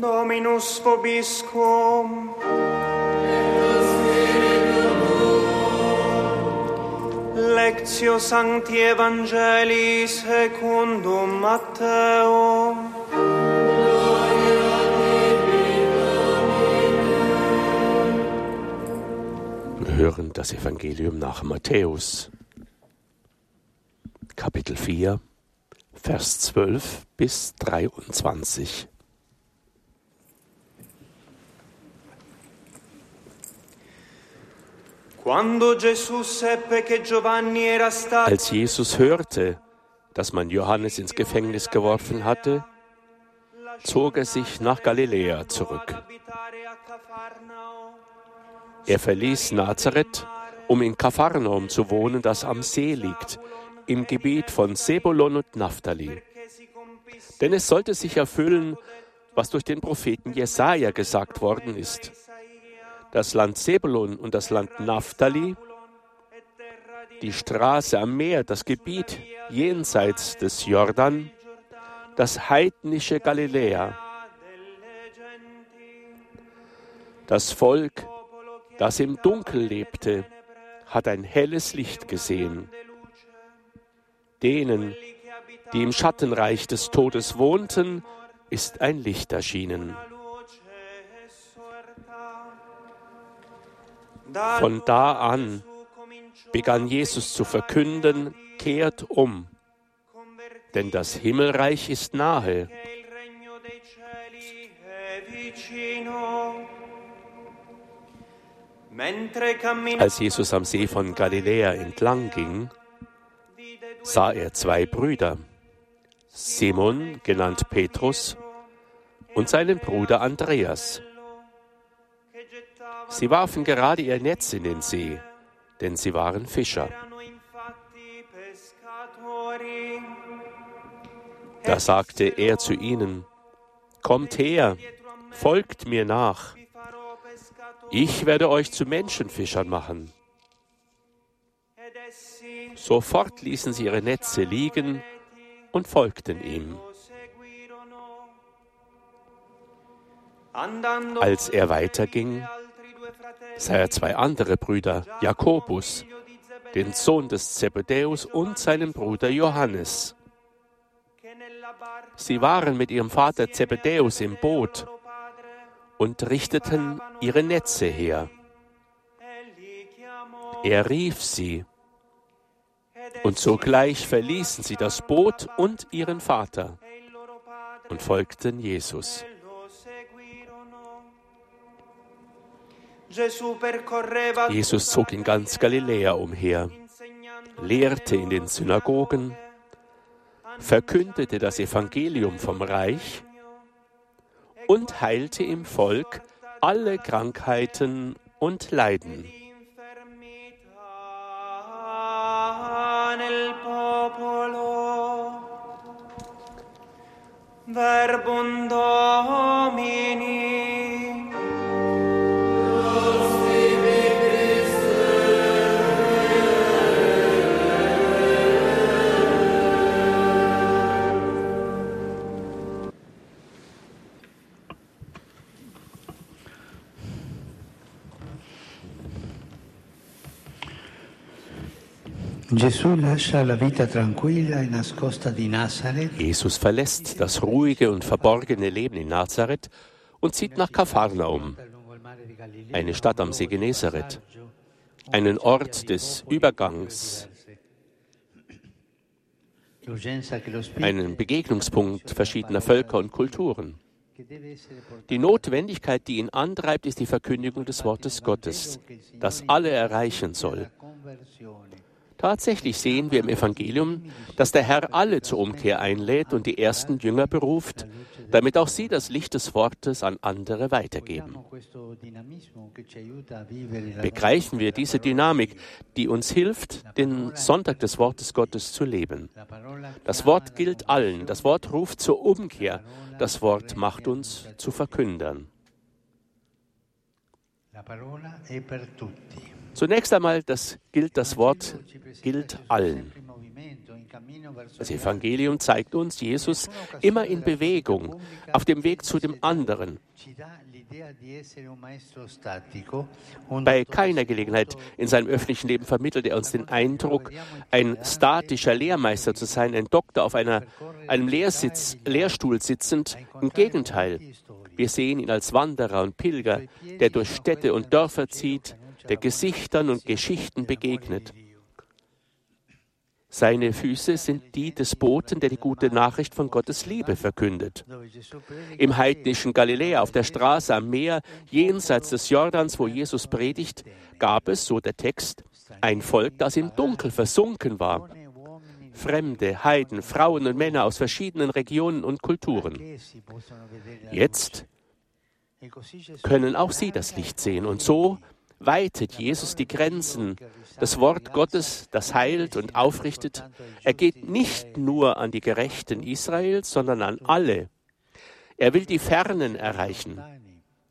Dominus vobiscum. Lectio Sancti Evangelii secundum Matteo. Wir hören das Evangelium nach Matthäus, Kapitel 4, Vers 12 bis 23. Als Jesus hörte, dass man Johannes ins Gefängnis geworfen hatte, zog er sich nach Galiläa zurück. Er verließ Nazareth, um in Kapharnaum zu wohnen, das am See liegt, im Gebiet von Sebulon und Naphtali. Denn es sollte sich erfüllen, was durch den Propheten Jesaja gesagt worden ist. Das Land Sebulon und das Land Naphtali, die Straße am Meer, das Gebiet jenseits des Jordan, das heidnische Galiläa, das Volk, das im Dunkel lebte, hat ein helles Licht gesehen. Denen, die im Schattenreich des Todes wohnten, ist ein Licht erschienen. Von da an begann Jesus zu verkünden, kehrt um, denn das Himmelreich ist nahe. Als Jesus am See von Galiläa entlang ging, sah er zwei Brüder, Simon, genannt Petrus, und seinen Bruder Andreas. Sie warfen gerade ihr Netz in den See, denn sie waren Fischer. Da sagte er zu ihnen, Kommt her, folgt mir nach, ich werde euch zu Menschenfischern machen. Sofort ließen sie ihre Netze liegen und folgten ihm. Als er weiterging, sah er zwei andere Brüder, Jakobus, den Sohn des Zebedäus und seinen Bruder Johannes. Sie waren mit ihrem Vater Zebedäus im Boot und richteten ihre Netze her. Er rief sie, und sogleich verließen sie das Boot und ihren Vater und folgten Jesus. Jesus zog in ganz Galiläa umher, lehrte in den Synagogen, verkündete das Evangelium vom Reich und heilte im Volk alle Krankheiten und Leiden. Verbum Domini. Jesus verlässt das ruhige und verborgene Leben in Nazareth und zieht nach Kapharnaum, eine Stadt am See Genezareth, einen Ort des Übergangs, einen Begegnungspunkt verschiedener Völker und Kulturen. Die Notwendigkeit, die ihn antreibt, ist die Verkündigung des Wortes Gottes, das alle erreichen soll. Tatsächlich sehen wir im Evangelium, dass der Herr alle zur Umkehr einlädt und die ersten Jünger beruft, damit auch sie das Licht des Wortes an andere weitergeben. Begreifen wir diese Dynamik, die uns hilft, den Sonntag des Wortes Gottes zu leben. Das Wort gilt allen, das Wort ruft zur Umkehr, das Wort macht uns zu Verkündern. la parola è per tutti. Zunächst einmal das gilt das Wort gilt allen. Das Evangelium zeigt uns Jesus immer in Bewegung, auf dem Weg zu dem anderen. Bei keiner Gelegenheit in seinem öffentlichen Leben vermittelt er uns den Eindruck, ein statischer Lehrmeister zu sein, ein Doktor auf einer, einem Lehrsitz, Lehrstuhl sitzend. Im Gegenteil, wir sehen ihn als Wanderer und Pilger, der durch Städte und Dörfer zieht, der Gesichtern und Geschichten begegnet. Seine Füße sind die des Boten, der die gute Nachricht von Gottes Liebe verkündet. Im heidnischen Galiläa auf der Straße am Meer, jenseits des Jordans, wo Jesus predigt, gab es, so der Text, ein Volk, das im Dunkel versunken war. Fremde, Heiden, Frauen und Männer aus verschiedenen Regionen und Kulturen. Jetzt können auch sie das Licht sehen und so weitet Jesus die Grenzen. Das Wort Gottes, das heilt und aufrichtet, er geht nicht nur an die Gerechten Israels, sondern an alle. Er will die Fernen erreichen.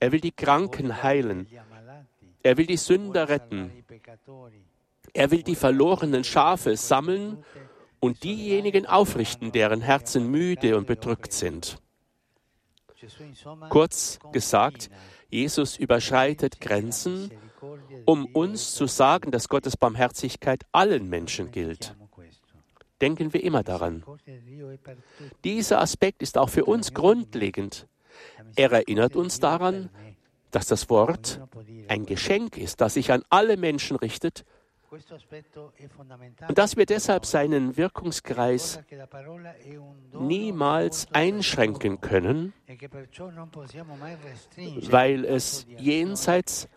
Er will die Kranken heilen. Er will die Sünder retten. Er will die verlorenen Schafe sammeln und diejenigen aufrichten, deren Herzen müde und bedrückt sind. Kurz gesagt, Jesus überschreitet Grenzen um uns zu sagen, dass Gottes Barmherzigkeit allen Menschen gilt. Denken wir immer daran. Dieser Aspekt ist auch für uns grundlegend. Er erinnert uns daran, dass das Wort ein Geschenk ist, das sich an alle Menschen richtet und dass wir deshalb seinen Wirkungskreis niemals einschränken können, weil es jenseits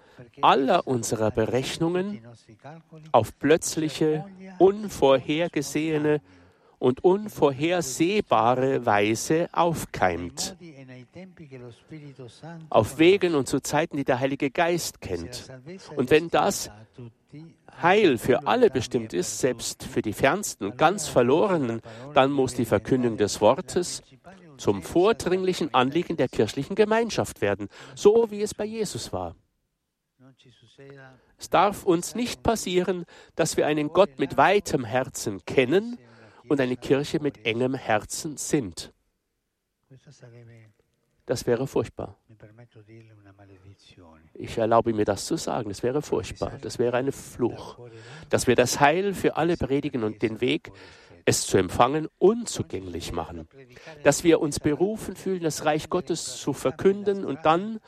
aller unserer Berechnungen auf plötzliche, unvorhergesehene und unvorhersehbare Weise aufkeimt. Auf Wegen und zu Zeiten, die der Heilige Geist kennt. Und wenn das Heil für alle bestimmt ist, selbst für die Fernsten und ganz Verlorenen, dann muss die Verkündung des Wortes zum vordringlichen Anliegen der kirchlichen Gemeinschaft werden, so wie es bei Jesus war. Es darf uns nicht passieren, dass wir einen Gott mit weitem Herzen kennen und eine Kirche mit engem Herzen sind. Das wäre furchtbar. Ich erlaube mir das zu sagen. Das wäre furchtbar. Das wäre ein Fluch. Dass wir das Heil für alle predigen und den Weg, es zu empfangen, unzugänglich machen. Dass wir uns berufen fühlen, das Reich Gottes zu verkünden und dann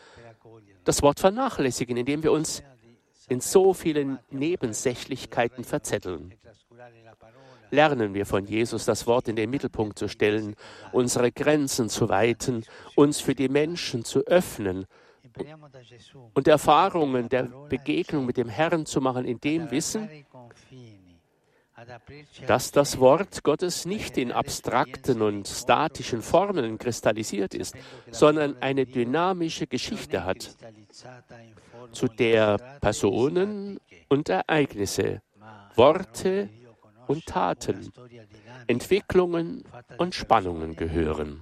das Wort vernachlässigen, indem wir uns in so vielen Nebensächlichkeiten verzetteln. Lernen wir von Jesus, das Wort in den Mittelpunkt zu stellen, unsere Grenzen zu weiten, uns für die Menschen zu öffnen und Erfahrungen der Begegnung mit dem Herrn zu machen, in dem Wissen, dass das Wort Gottes nicht in abstrakten und statischen Formeln kristallisiert ist, sondern eine dynamische Geschichte hat, zu der Personen und Ereignisse, Worte und Taten, Entwicklungen und Spannungen gehören.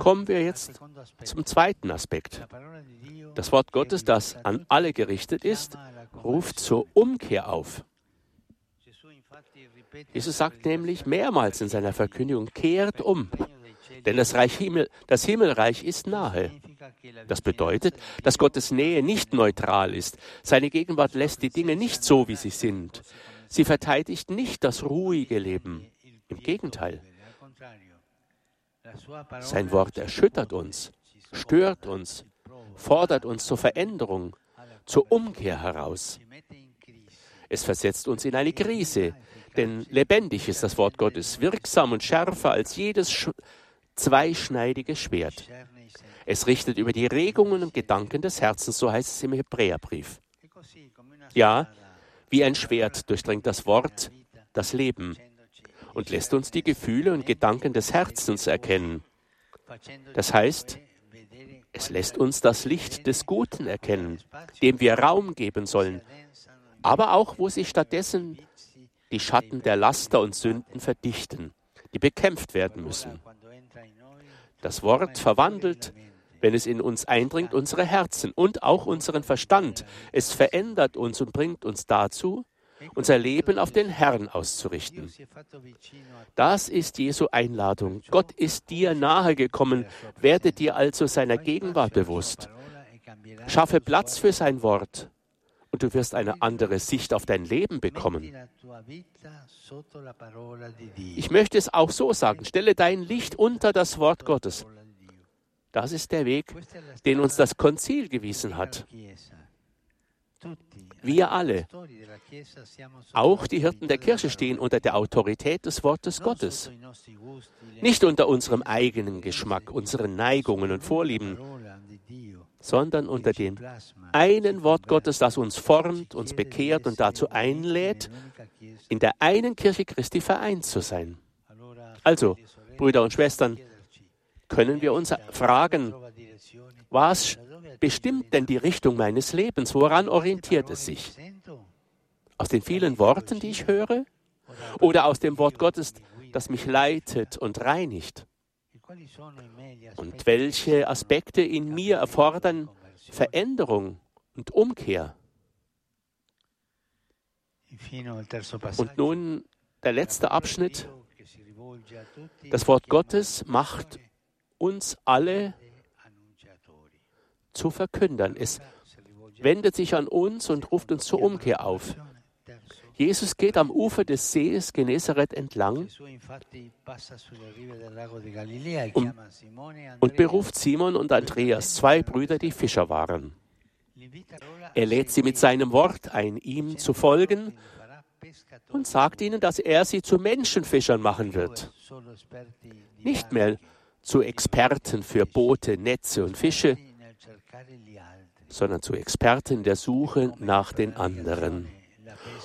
Kommen wir jetzt zum zweiten Aspekt. Das Wort Gottes, das an alle gerichtet ist, ruft zur Umkehr auf. Jesus sagt nämlich mehrmals in seiner Verkündigung, kehrt um, denn das, Himmel, das Himmelreich ist nahe. Das bedeutet, dass Gottes Nähe nicht neutral ist. Seine Gegenwart lässt die Dinge nicht so, wie sie sind. Sie verteidigt nicht das ruhige Leben. Im Gegenteil. Sein Wort erschüttert uns, stört uns, fordert uns zur Veränderung, zur Umkehr heraus. Es versetzt uns in eine Krise, denn lebendig ist das Wort Gottes, wirksam und schärfer als jedes zweischneidige Schwert. Es richtet über die Regungen und Gedanken des Herzens, so heißt es im Hebräerbrief. Ja, wie ein Schwert durchdringt das Wort das Leben und lässt uns die Gefühle und Gedanken des Herzens erkennen. Das heißt, es lässt uns das Licht des Guten erkennen, dem wir Raum geben sollen, aber auch, wo sich stattdessen die Schatten der Laster und Sünden verdichten, die bekämpft werden müssen. Das Wort verwandelt, wenn es in uns eindringt, unsere Herzen und auch unseren Verstand. Es verändert uns und bringt uns dazu, unser Leben auf den Herrn auszurichten. Das ist Jesu Einladung. Gott ist dir nahegekommen. Werde dir also seiner Gegenwart bewusst. Schaffe Platz für sein Wort und du wirst eine andere Sicht auf dein Leben bekommen. Ich möchte es auch so sagen, stelle dein Licht unter das Wort Gottes. Das ist der Weg, den uns das Konzil gewiesen hat. Wir alle, auch die Hirten der Kirche, stehen unter der Autorität des Wortes Gottes. Nicht unter unserem eigenen Geschmack, unseren Neigungen und Vorlieben, sondern unter dem einen Wort Gottes, das uns formt, uns bekehrt und dazu einlädt, in der einen Kirche Christi vereint zu sein. Also, Brüder und Schwestern, können wir uns fragen, was bestimmt denn die Richtung meines Lebens? Woran orientiert es sich? Aus den vielen Worten, die ich höre? Oder aus dem Wort Gottes, das mich leitet und reinigt? Und welche Aspekte in mir erfordern Veränderung und Umkehr? Und nun der letzte Abschnitt. Das Wort Gottes macht uns alle zu verkündern. Es wendet sich an uns und ruft uns zur Umkehr auf. Jesus geht am Ufer des Sees Genezareth entlang und, und beruft Simon und Andreas, zwei Brüder, die Fischer waren. Er lädt sie mit seinem Wort ein, ihm zu folgen und sagt ihnen, dass er sie zu Menschenfischern machen wird. Nicht mehr zu Experten für Boote, Netze und Fische, sondern zu Experten der Suche nach den anderen.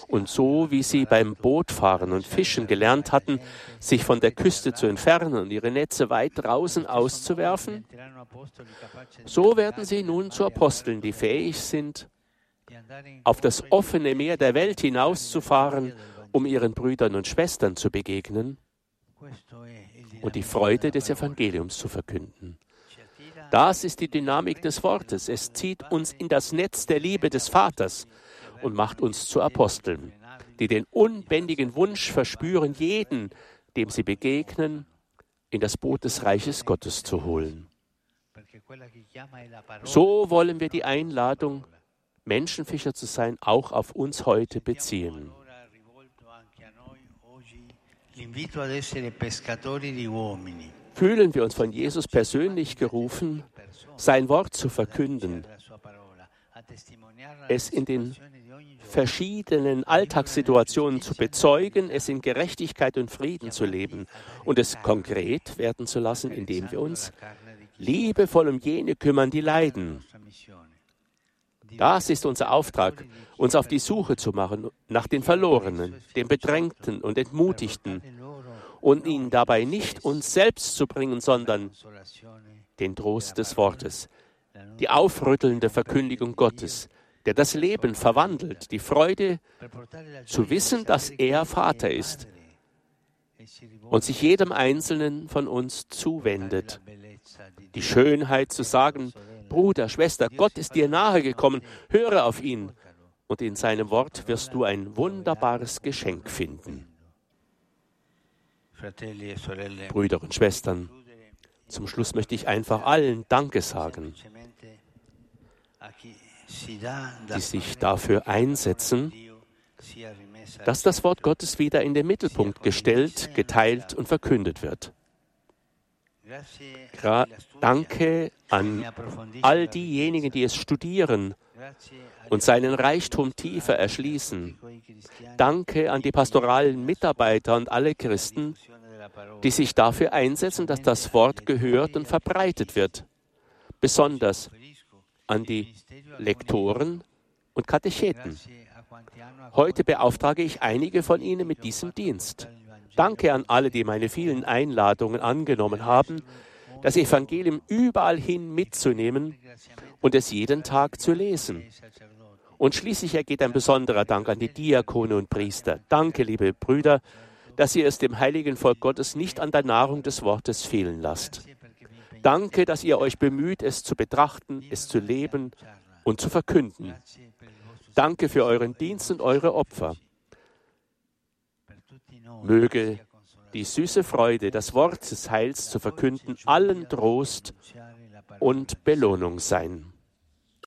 Und so wie sie beim Bootfahren und Fischen gelernt hatten, sich von der Küste zu entfernen und ihre Netze weit draußen auszuwerfen, so werden sie nun zu Aposteln, die fähig sind, auf das offene Meer der Welt hinauszufahren, um ihren Brüdern und Schwestern zu begegnen und die Freude des Evangeliums zu verkünden. Das ist die Dynamik des Wortes. Es zieht uns in das Netz der Liebe des Vaters und macht uns zu Aposteln, die den unbändigen Wunsch verspüren, jeden, dem sie begegnen, in das Boot des Reiches Gottes zu holen. So wollen wir die Einladung, Menschenfischer zu sein, auch auf uns heute beziehen. Fühlen wir uns von Jesus persönlich gerufen, sein Wort zu verkünden, es in den verschiedenen Alltagssituationen zu bezeugen, es in Gerechtigkeit und Frieden zu leben. und es konkret werden zu lassen, indem wir uns liebevoll um jene kümmern, die leiden. Das ist unser Auftrag, uns auf die Suche zu machen nach den Verlorenen, den Bedrängten und Entmutigten und ihnen dabei nicht uns selbst zu bringen, sondern den Trost des Wortes, die aufrüttelnde Verkündigung Gottes, der das Leben verwandelt, die Freude zu wissen, dass er Vater ist und sich jedem Einzelnen von uns zuwendet. Die Schönheit zu sagen, Bruder, Schwester, Gott ist dir nahegekommen, höre auf ihn, und in seinem Wort wirst du ein wunderbares Geschenk finden. Brüder und Schwestern, zum Schluss möchte ich einfach allen Danke sagen, die sich dafür einsetzen, dass das Wort Gottes wieder in den Mittelpunkt gestellt, geteilt und verkündet wird. Gra Danke an all diejenigen, die es studieren und seinen Reichtum tiefer erschließen. Danke an die pastoralen Mitarbeiter und alle Christen, die sich dafür einsetzen, dass das Wort gehört und verbreitet wird. Besonders an die Lektoren und Katecheten. Heute beauftrage ich einige von Ihnen mit diesem Dienst. Danke an alle, die meine vielen Einladungen angenommen haben, das Evangelium überall hin mitzunehmen und es jeden Tag zu lesen. Und schließlich ergeht ein besonderer Dank an die Diakone und Priester. Danke, liebe Brüder, dass ihr es dem heiligen Volk Gottes nicht an der Nahrung des Wortes fehlen lasst. Danke, dass ihr euch bemüht, es zu betrachten, es zu leben und zu verkünden. Danke für euren Dienst und eure Opfer. Möge die süße Freude, das Wort des Heils zu verkünden, allen Trost und Belohnung sein.